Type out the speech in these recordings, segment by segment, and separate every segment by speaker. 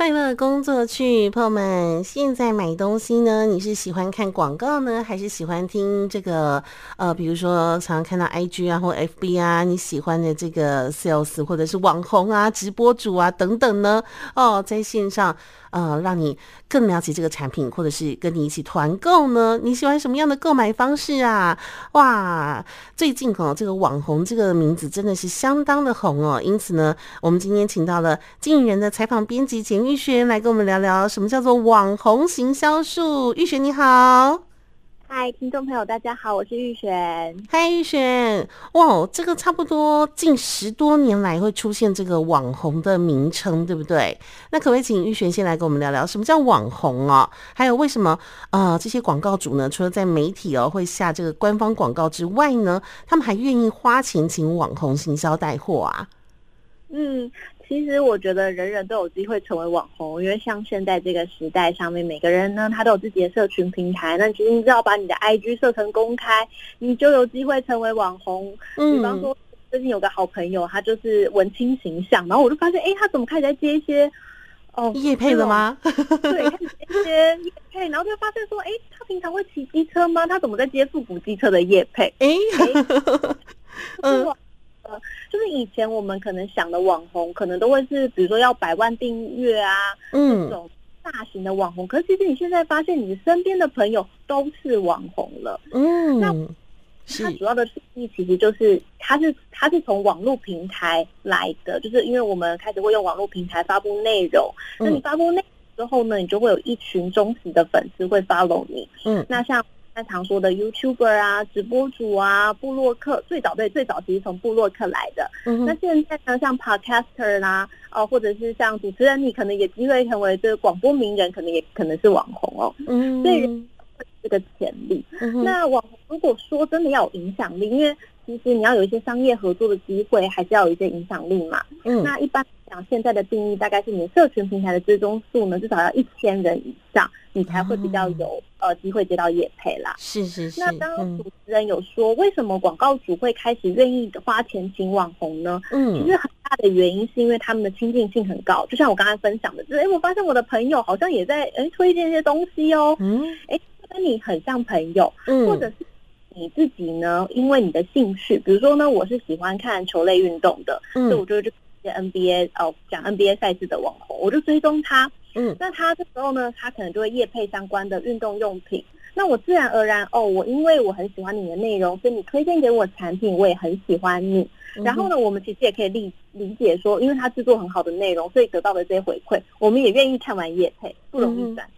Speaker 1: 快乐工作去，朋友们，现在买东西呢，你是喜欢看广告呢，还是喜欢听这个？呃，比如说常常看到 IG 啊或 FB 啊，你喜欢的这个 sales 或者是网红啊、直播主啊等等呢？哦，在线上。呃，让你更了解这个产品，或者是跟你一起团购呢？你喜欢什么样的购买方式啊？哇，最近哦，这个网红这个名字真的是相当的红哦。因此呢，我们今天请到了经营人的采访编辑简玉璇来跟我们聊聊什么叫做网红行销术。玉璇你好。
Speaker 2: 嗨，听众朋友，大家好，我是玉璇。
Speaker 1: 嗨，玉璇，哇，这个差不多近十多年来会出现这个网红的名称，对不对？那可不可以请玉璇先来跟我们聊聊什么叫网红哦？还有为什么呃这些广告主呢，除了在媒体哦会下这个官方广告之外呢，他们还愿意花钱请网红行销带货啊？
Speaker 2: 嗯。其实我觉得人人都有机会成为网红，因为像现在这个时代上面，每个人呢他都有自己的社群平台。那其实你只要把你的 IG 设成公开，你就有机会成为网红。嗯，比方说最近有个好朋友，他就是文青形象，然后我就发现，哎，他怎么开始在接一些哦
Speaker 1: 夜配了吗？
Speaker 2: 对，开始接一些业配，然后就发现说，哎，他平常会骑机车吗？他怎么在接复古机车的夜配？哎，嗯。就是以前我们可能想的网红，可能都会是比如说要百万订阅啊，嗯，这种大型的网红。可是其实你现在发现，你身边的朋友都是网红了，嗯，那它主要的定义其实就是它是它是从网络平台来的，就是因为我们开始会用网络平台发布内容，那你发布内容之后呢，你就会有一群忠实的粉丝会 follow 你，嗯，那像。常说的 YouTuber 啊，直播主啊，布洛克，最早对最早其实从布洛克来的。嗯、那现在呢，像 Podcaster 啦、啊，哦，或者是像主持人，你可能也机会成为这个广播名人，可能也可能是网红哦。嗯，所以这个潜力。嗯、那网红如果说真的要有影响力，因为其实你要有一些商业合作的机会，还是要有一些影响力嘛。嗯，那一般讲现在的定义大概是你社群平台的追踪数呢，至少要一千人以上，你才会比较有、嗯。呃，机会接到业配啦，
Speaker 1: 是是是。
Speaker 2: 那刚刚主持人有说，为什么广告主会开始愿意花钱请网红呢？嗯，其实很大的原因是因为他们的亲近性很高。就像我刚才分享的，就是哎，我发现我的朋友好像也在哎推荐一些东西哦。嗯，哎，跟你很像朋友，嗯，或者是你自己呢，因为你的兴趣，比如说呢，我是喜欢看球类运动的，嗯，所以我就就。NBA 哦，讲 NBA 赛事的网红，我就追踪他。嗯，那他这时候呢，他可能就会业配相关的运动用品。那我自然而然哦，我因为我很喜欢你的内容，所以你推荐给我产品，我也很喜欢你。嗯、然后呢，我们其实也可以理理解说，因为他制作很好的内容，所以得到的这些回馈，我们也愿意看完夜配，不容易转。嗯，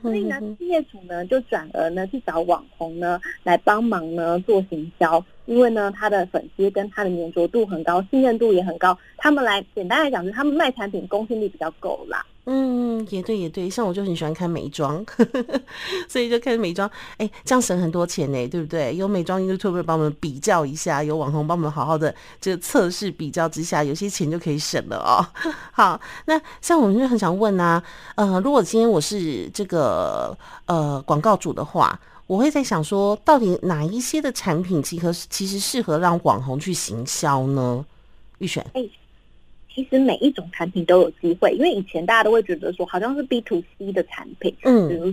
Speaker 2: 所以呢，企业主呢就转而呢去找网红呢来帮忙呢做行销。因为呢，他的粉丝跟他的粘着度很高，信任度也很高。他们来简单来讲，是他们卖产品公信力比较够啦。
Speaker 1: 嗯，也对，也对。像我就很喜欢看美妆，所以就看美妆。哎，这样省很多钱呢，对不对？有美妆 youtube 帮我们比较一下，有网红帮我们好好的这个测试比较之下，有些钱就可以省了哦。好，那像我们就很想问啊，呃，如果今天我是这个呃广告主的话。我会在想说，到底哪一些的产品其实其实适合让网红去行销呢？预选，
Speaker 2: 其实每一种产品都有机会，因为以前大家都会觉得说，好像是 B to C 的产品，嗯，比如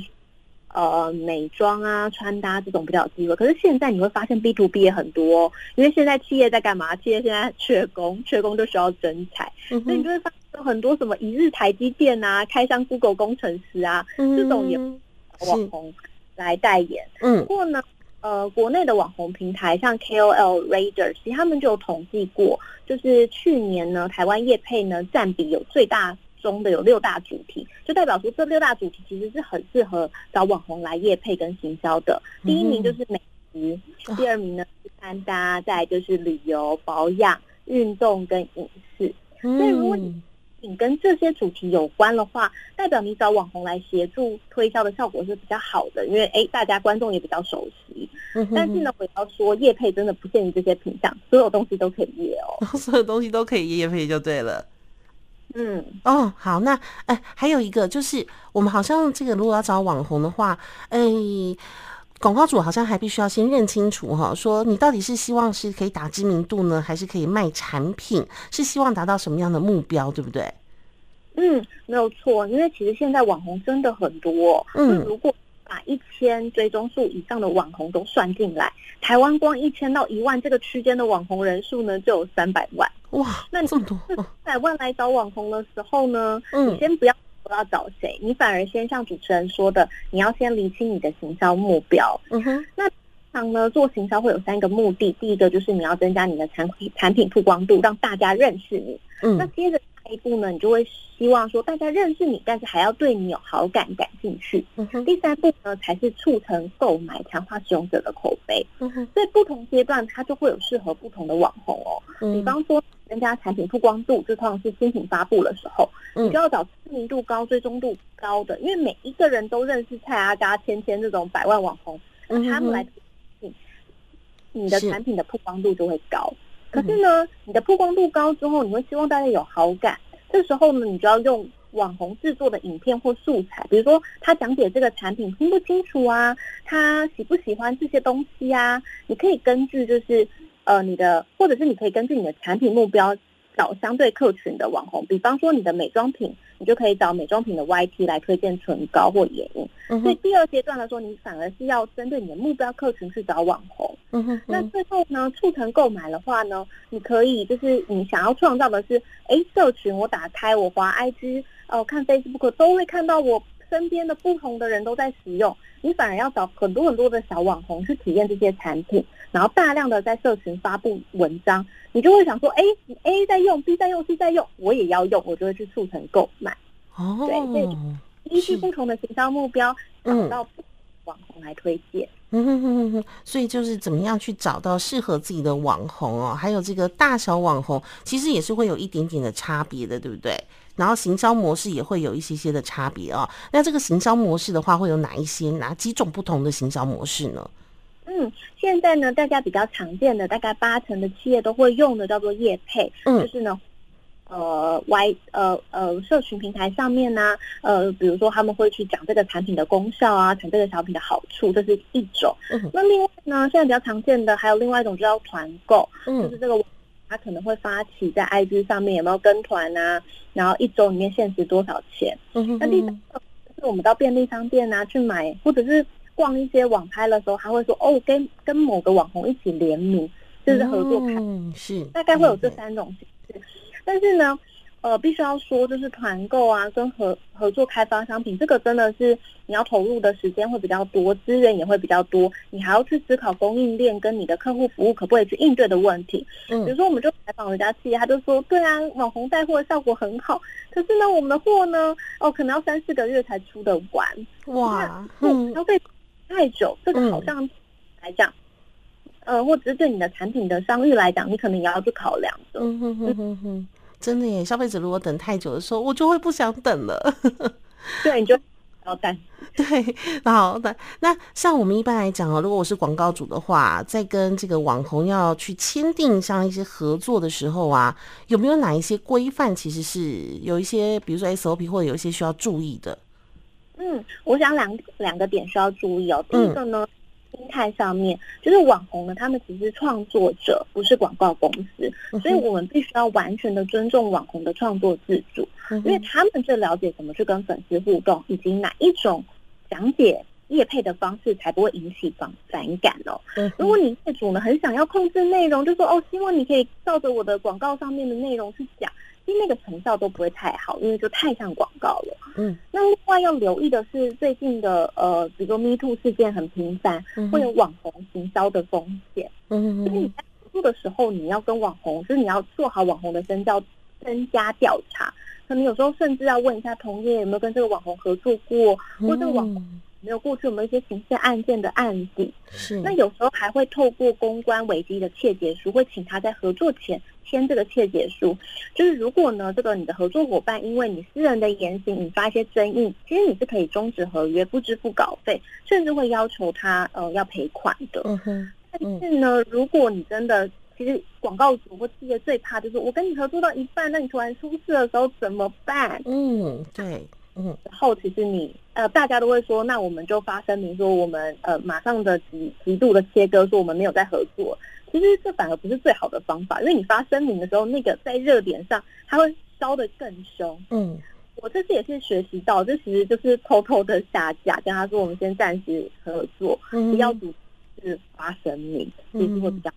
Speaker 2: 呃美妆啊、穿搭这种比较有机会。可是现在你会发现 B to B 也很多，因为现在企业在干嘛？企业现在缺工，缺工就需要人才，嗯、所以你就会发现很多什么一日台积电啊、开箱 Google 工程师啊，嗯、这种也网红。来代言，嗯，不过呢，呃，国内的网红平台像 KOL Radar，其实他们就有统计过，就是去年呢，台湾业配呢占比有最大中的有六大主题，就代表说这六大主题其实是很适合找网红来业配跟行销的。第一名就是美食，嗯、第二名呢是穿搭，再就是旅游、保养、运动跟影视。嗯、所以如果你你跟这些主题有关的话，代表你找网红来协助推销的效果是比较好的，因为哎，大家观众也比较熟悉。嗯、哼哼但是呢，我要说，叶配真的不限于这些品相，所有东西都可以叶哦，
Speaker 1: 所有东西都可以叶配就对了。嗯，哦，好，那哎，还有一个就是，我们好像这个如果要找网红的话，哎。广告主好像还必须要先认清楚哈，说你到底是希望是可以打知名度呢，还是可以卖产品？是希望达到什么样的目标，对不对？
Speaker 2: 嗯，没有错，因为其实现在网红真的很多。嗯，如果把一千追踪数以上的网红都算进来，台湾光一千到一万这个区间的网红人数呢，就有三百万。
Speaker 1: 哇，
Speaker 2: 那你
Speaker 1: 这么多，
Speaker 2: 三百万来找网红的时候呢，嗯，你先不要不要找谁，你反而先像主持人说的，你要先厘清你的行销目标。嗯哼，那常呢做行销会有三个目的，第一个就是你要增加你的产品产品曝光度，让大家认识你。嗯，那接着下。一步呢，你就会希望说大家认识你，但是还要对你有好感、感兴趣。嗯哼。第三步呢，才是促成购买、强化使用者的口碑。嗯哼。所以不同阶段，它就会有适合不同的网红哦。嗯。比方说，增加产品曝光度，就通常是新品发布的时候，嗯，你就要找知名度高、追踪度高的，因为每一个人都认识蔡阿嘎、芊芊这种百万网红，嗯，他们来，你的产品的曝光度就会高。可是呢，你的曝光度高之后，你会希望大家有好感。这时候呢，你就要用网红制作的影片或素材，比如说他讲解这个产品听不清楚啊，他喜不喜欢这些东西啊？你可以根据就是呃你的，或者是你可以根据你的产品目标。找相对客群的网红，比方说你的美妆品，你就可以找美妆品的 YT 来推荐唇膏或眼影。嗯、所以第二阶段来说，你反而是要针对你的目标客群去找网红。嗯哼，那最后呢，促成购买的话呢，你可以就是你想要创造的是，哎，社群我打开我滑 IG 哦、呃，看 Facebook 都会看到我身边的不同的人都在使用。你反而要找很多很多的小网红去体验这些产品，然后大量的在社群发布文章，你就会想说，哎，A 在用，B 在用，C 在用，我也要用，我就会去促成购买。哦，对，所以依据不同的行销目标，找到网红来推荐。
Speaker 1: 嗯哼哼哼哼，所以就是怎么样去找到适合自己的网红哦，还有这个大小网红，其实也是会有一点点的差别的，对不对？然后行销模式也会有一些些的差别哦。那这个行销模式的话，会有哪一些、哪几种不同的行销模式呢？
Speaker 2: 嗯，现在呢，大家比较常见的，大概八成的企业都会用的，叫做业配，嗯，就是呢。呃，Y 呃呃，社群平台上面呢、啊，呃，比如说他们会去讲这个产品的功效啊，讲这个小品的好处，这是一种。嗯、那另外呢，现在比较常见的还有另外一种，就叫团购，嗯，就是这个他可能会发起在 IG 上面有没有跟团啊，然后一周里面限时多少钱。嗯哼哼。那第三个就是我们到便利商店啊去买，或者是逛一些网拍的时候，他会说哦，跟跟某个网红一起联名，就是合作拍，
Speaker 1: 嗯，是，
Speaker 2: 大概会有这三种形式。但是呢，呃，必须要说，就是团购啊，跟合合作开发商品，这个真的是你要投入的时间会比较多，资源也会比较多，你还要去思考供应链跟你的客户服务可不可以去应对的问题。嗯，比如说，我们就采访人家企业，他就说，对啊，网红带货效果很好，可是呢，我们的货呢，哦，可能要三四个月才出得完。哇，嗯，消费太久，这个好像来讲，嗯、呃，或者是对你的产品的商誉来讲，你可能也要去考量的。嗯哼哼哼哼。
Speaker 1: 真的耶，消费者如果等太久的时候，我就会不想等了。
Speaker 2: 对，你就要等。
Speaker 1: 对，好的。那像我们一般来讲哦，如果我是广告主的话，在跟这个网红要去签订像一些合作的时候啊，有没有哪一些规范？其实是有一些，比如说 SOP 或者有一些需要注意的。
Speaker 2: 嗯，我想两两个点需要注意哦。第一个呢。态上面，就是网红呢，他们只是创作者，不是广告公司，所以我们必须要完全的尊重网红的创作自主，因为他们最了解怎么去跟粉丝互动，以及哪一种讲解业配的方式才不会引起反反感哦。如果你业主呢很想要控制内容，就说哦，希望你可以照着我的广告上面的内容去讲。那个成效都不会太好，因为就太像广告了。嗯，那另外要留意的是，最近的呃，比如说 Me Too 事件很频繁，嗯、会有网红行销的风险。嗯，所以你在做的时候，你要跟网红，就是你要做好网红的身教，增加调查。可能有时候甚至要问一下同业有没有跟这个网红合作过，或者网红。没有过去我们一些刑事案件的案底？是。那有时候还会透过公关危机的切结书，会请他在合作前签这个切结书。就是如果呢，这个你的合作伙伴因为你私人的言行引发一些争议，其实你是可以终止合约，不支付稿费，甚至会要求他呃要赔款的。嗯哼。但是呢，如果你真的，其实广告主或企业最怕就是我跟你合作到一半，那你突然出事的时候怎么办？嗯，
Speaker 1: 对。
Speaker 2: 嗯，然后其实你呃，大家都会说，那我们就发声明说，我们呃马上的极极度的切割，说我们没有在合作。其实这反而不是最好的方法，因为你发声明的时候，那个在热点上，它会烧得更凶。嗯，我这次也是学习到，这其实就是偷偷的下架，跟他说我们先暂时合作，不要主是发声明，其实会比较。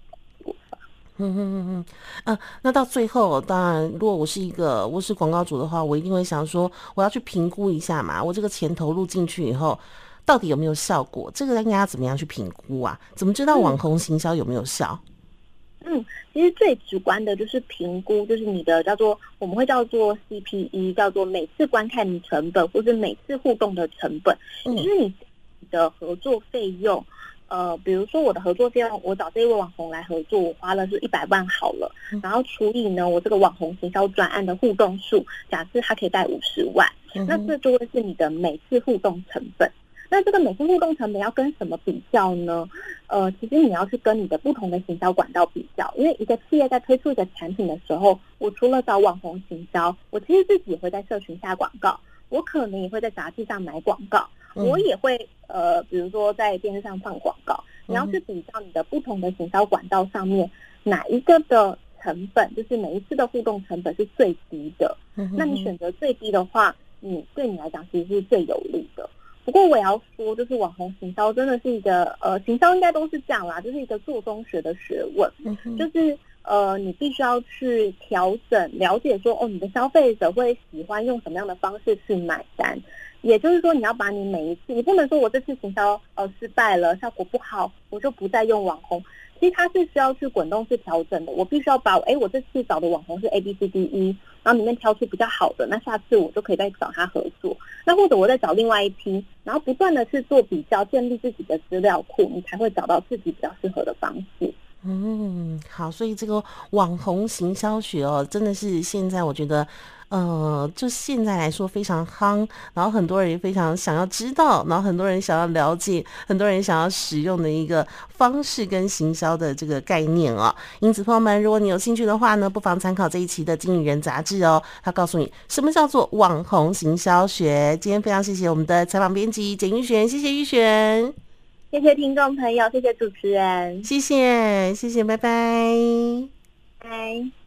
Speaker 1: 嗯嗯嗯嗯，啊，那到最后，当然，如果我是一个我是广告主的话，我一定会想说，我要去评估一下嘛，我这个钱投入进去以后，到底有没有效果？这个应该要怎么样去评估啊？怎么知道网红行销有没有效？嗯
Speaker 2: 嗯，其实最直观的就是评估，就是你的叫做我们会叫做 CPE，叫做每次观看成本，或者每次互动的成本。嗯，就是你的合作费用，呃，比如说我的合作费用，我找这一位网红来合作，我花了是一百万好了，然后除以呢我这个网红行销专案的互动数，假设它可以带五十万，那这就会是你的每次互动成本。那这个每次互动成本要跟什么比较呢？呃，其实你要去跟你的不同的行销管道比较，因为一个企业在推出一个产品的时候，我除了找网红行销，我其实自己也会在社群下广告，我可能也会在杂志上买广告，我也会呃，比如说在电视上放广告。你要去比较你的不同的行销管道上面哪一个的成本，就是每一次的互动成本是最低的。那你选择最低的话，你对你来讲其实是最有利的。不过我也要说，就是网红行销真的是一个呃，行销应该都是这样啦，就是一个做中学的学问，嗯、就是呃，你必须要去调整、了解说，哦，你的消费者会喜欢用什么样的方式去买单，也就是说，你要把你每一次，你不能说我这次行销呃失败了，效果不好，我就不再用网红。其实它是需要去滚动式调整的，我必须要把，哎，我这次找的网红是 A B C D E，然后里面挑出比较好的，那下次我就可以再找他合作，那或者我再找另外一批，然后不断的去做比较，建立自己的资料库，你才会找到自己比较适合的方式。
Speaker 1: 嗯，好，所以这个网红行销学哦，真的是现在我觉得。呃，就现在来说非常夯，然后很多人也非常想要知道，然后很多人想要了解，很多人想要使用的一个方式跟行销的这个概念哦。因此，朋友们，如果你有兴趣的话呢，不妨参考这一期的《经理人》杂志哦，他告诉你什么叫做网红行销学。今天非常谢谢我们的采访编辑简玉璇，谢谢玉璇，
Speaker 2: 谢谢听众朋友，谢谢主持人，
Speaker 1: 谢谢谢谢，拜拜，
Speaker 2: 拜。